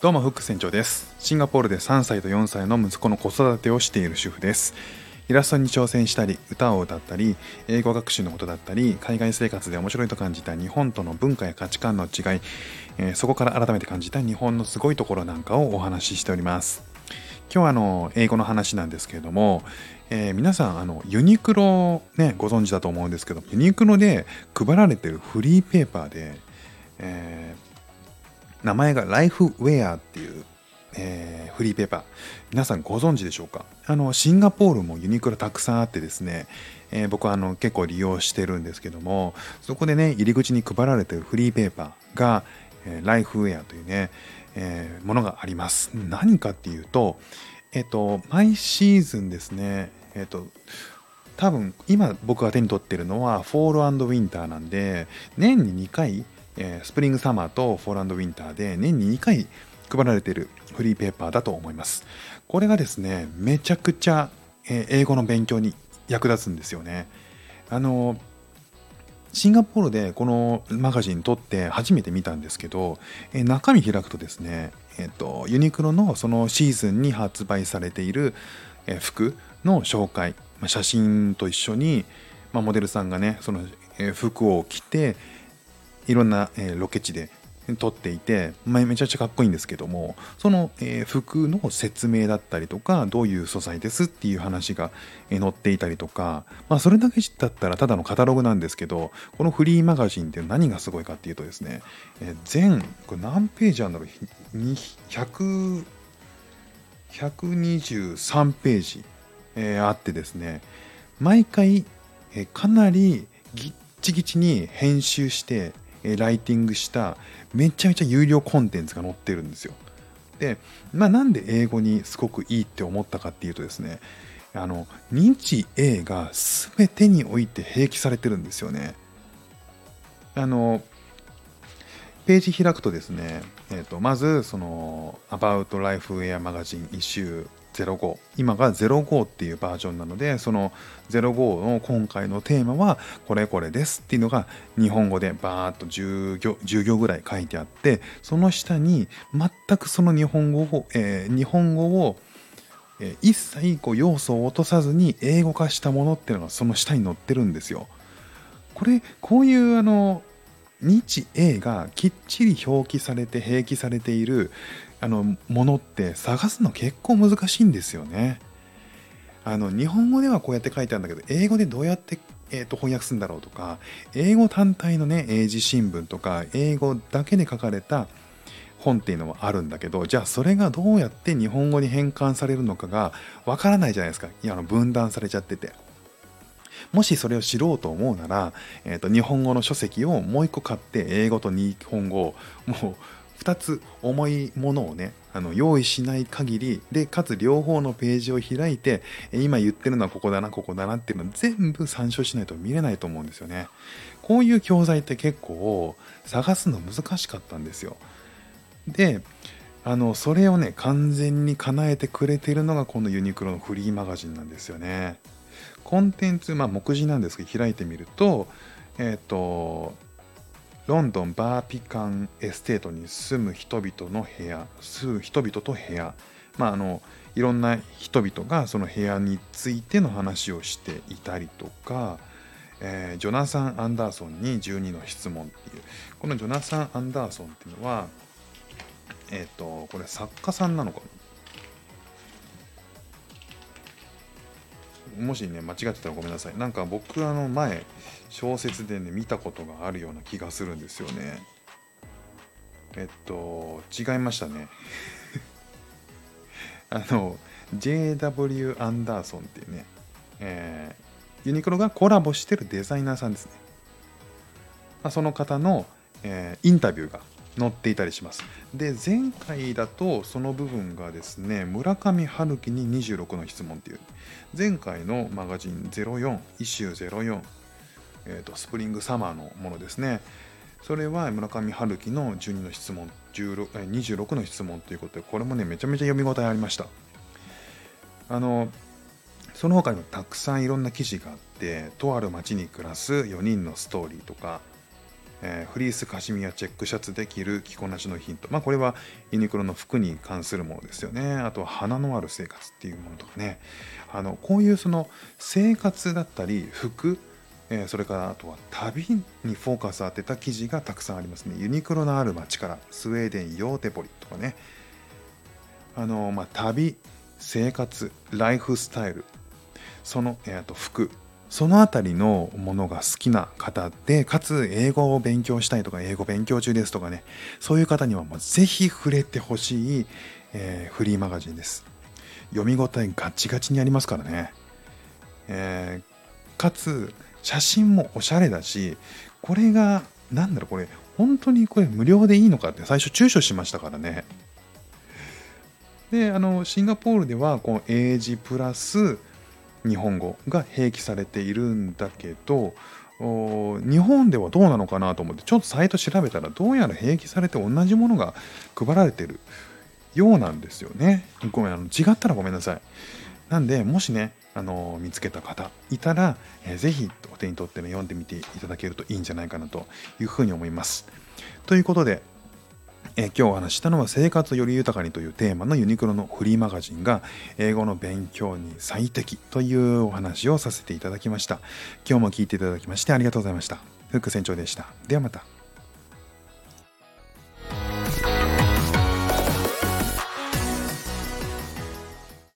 どうもフック船長です。シンガポールで3歳と4歳の息子の子育てをしている主婦です。イラストに挑戦したり歌を歌ったり英語学習のことだったり海外生活で面白いと感じた日本との文化や価値観の違い、えー、そこから改めて感じた日本のすごいところなんかをお話ししております。今日はあの英語の話なんですけれども、えー、皆さんあのユニクロねご存知だと思うんですけどユニクロで配られてるフリーペーパーで、えー、名前がライフウェアっていう、えー、フリーペーパー皆さんご存知でしょうか？あのシンガポールもユニクロたくさんあってですね、え僕はあの結構利用してるんですけどもそこでね入り口に配られてるフリーペーパーが、えライフウェアというねえー、ものがあります。何かっていうと、えっ、と、毎シーズンですね、えっ、と、多分今僕が手に取ってるのはフォールウィンターなんで年に2回、え、スプリングサマーとフォールウィンターで年に2回配られているフリーペーパーだと思います。これがですねめちゃくちゃ、え、英語の勉強に役立つんですよね。あのシンガポールでこのマガジン撮って初めて見たんですけど、え中身開くとですね、えっと、ユニクロのそのシーズンに発売されているえ服の紹介、写真と一緒に、ま、モデルさんがねそのえ服を着ていろんなえロケ地で撮っていて、まあ、めちゃくちゃかっこいいんですけどもその、え、服の説明だったりとかどういう素材ですっていう話が、え、載っていたりとか、まあ、それだけだったらただのカタログなんですけどこのフリーマガジンって何がすごいかっていうとですね、え、全これ何ページあるんだろう？123ページ、えー、あってですね毎回、え、かなりぎっちぎちに編集してライティングしためちゃめちゃ有料コンテンツが載ってるんですよ。で、まあ、なんで英語にすごくいいって思ったかっていうとですねあの日英が全てにおいて併記されてるんですよね。あのページ開くとですね、えー、とまずその About Life Wear Magazine 一周05今が05っていうバージョンなのでその05の今回のテーマはこれこれですっていうのが日本語でバーッと10行 ,10 行ぐらい書いてあってその下に全くその日本語を、えー、日本語を一切こう要素を落とさずに英語化したものっていうのがその下に載ってるんですよ。これこういうあの日英がきっちり表記されて併記されているあのものって探すの結構難しいんですよね。あの日本語ではこうやって書いてあるんだけど英語でどうやって、えー、と翻訳するんだろうとか英語単体のね英字新聞とか英語だけで書かれた本っていうのもあるんだけどじゃあそれがどうやって日本語に変換されるのかがわからないじゃないですかいやあの分断されちゃってて。もしそれを知ろうと思うなら、えー、と日本語の書籍をもう一個買って英語と日本語をもう2つ重いものをねあの用意しない限りでかつ両方のページを開いて今言ってるのはここだなここだなっていうのを全部参照しないと見れないと思うんですよね。こういう教材って結構探すの難しかったんですよ。であのそれをね完全に叶えてくれてるのがこのユニクロのフリーマガジンなんですよね。コンテンツまあ目次なんですけど開いてみるとえっ、ー、とロンドンバービカンエステートに住む人々の部屋住む人々と部屋。まああのいろんな人々がその部屋についての話をしていたりとか、えー、ジョナサン・アンダーソンに12の質問っていう。このジョナサン・アンダーソンっていうのはえっ、ー、とこれ作家さんなのかな？もしね間違ってたらごめんなさい。なんか僕あの前小説でね見たことがあるような気がするんですよね。えっと違いましたね。あの JW アンダーソンっていうね、えー、ユニクロがコラボしてるデザイナーさんですね、ま、その方の、えー、インタビューが載っていたりします。で前回だとその部分がですね村上春樹に26の質問っていう。前回のマガジン04イシュー04、えーと、スプリングサマーのものですね。それは村上春樹の12の質問26の質問ということでこれもねめちゃめちゃ読み応えありました。あのその他にもたくさんいろんな記事があってとある町に暮らす4人のストーリーとかえー、フリースカシミヤチェックシャツで着る着こなしのヒント。まあこれはユニクロの服に関するものですよね。あとは花のある生活っていうものとかね。あのこういうその生活だったり服、えー、それからあとは旅にフォーカス当てた記事がたくさんありますね。ユニクロのある街からスウェーデンヨーテポリとかね。あのまあ旅、生活、ライフスタイル、その、えー、と服、そのあたりのものが好きな方で、かつ英語を勉強したいとか、英語勉強中ですとかね、そういう方にはもうぜひ触れてほしい、えー、フリーマガジンです。読み応えガチガチにありますからね。えー、かつ、写真もおしゃれだし、これが、なんだろう、これ、本当にこれ無料でいいのかって最初躊躇しましたからね。で、あの、シンガポールでは、この英字プラス、日本語が併記されているんだけど日本ではどうなのかなと思ってちょっとサイト調べたらどうやら併記されて同じものが配られてるようなんですよね。ごめんあの違ったらごめんなさい。なんでもしねあの見つけた方いたら、えー、ぜひお手に取ってね読んでみていただけるといいんじゃないかなというふうに思います。ということでえ今日お話したのは生活をより豊かにというテーマのユニクロのフリーマガジンが英語の勉強に最適というお話をさせていただきました。今日も聞いていただきましてありがとうございました。フック船長でした。ではまた。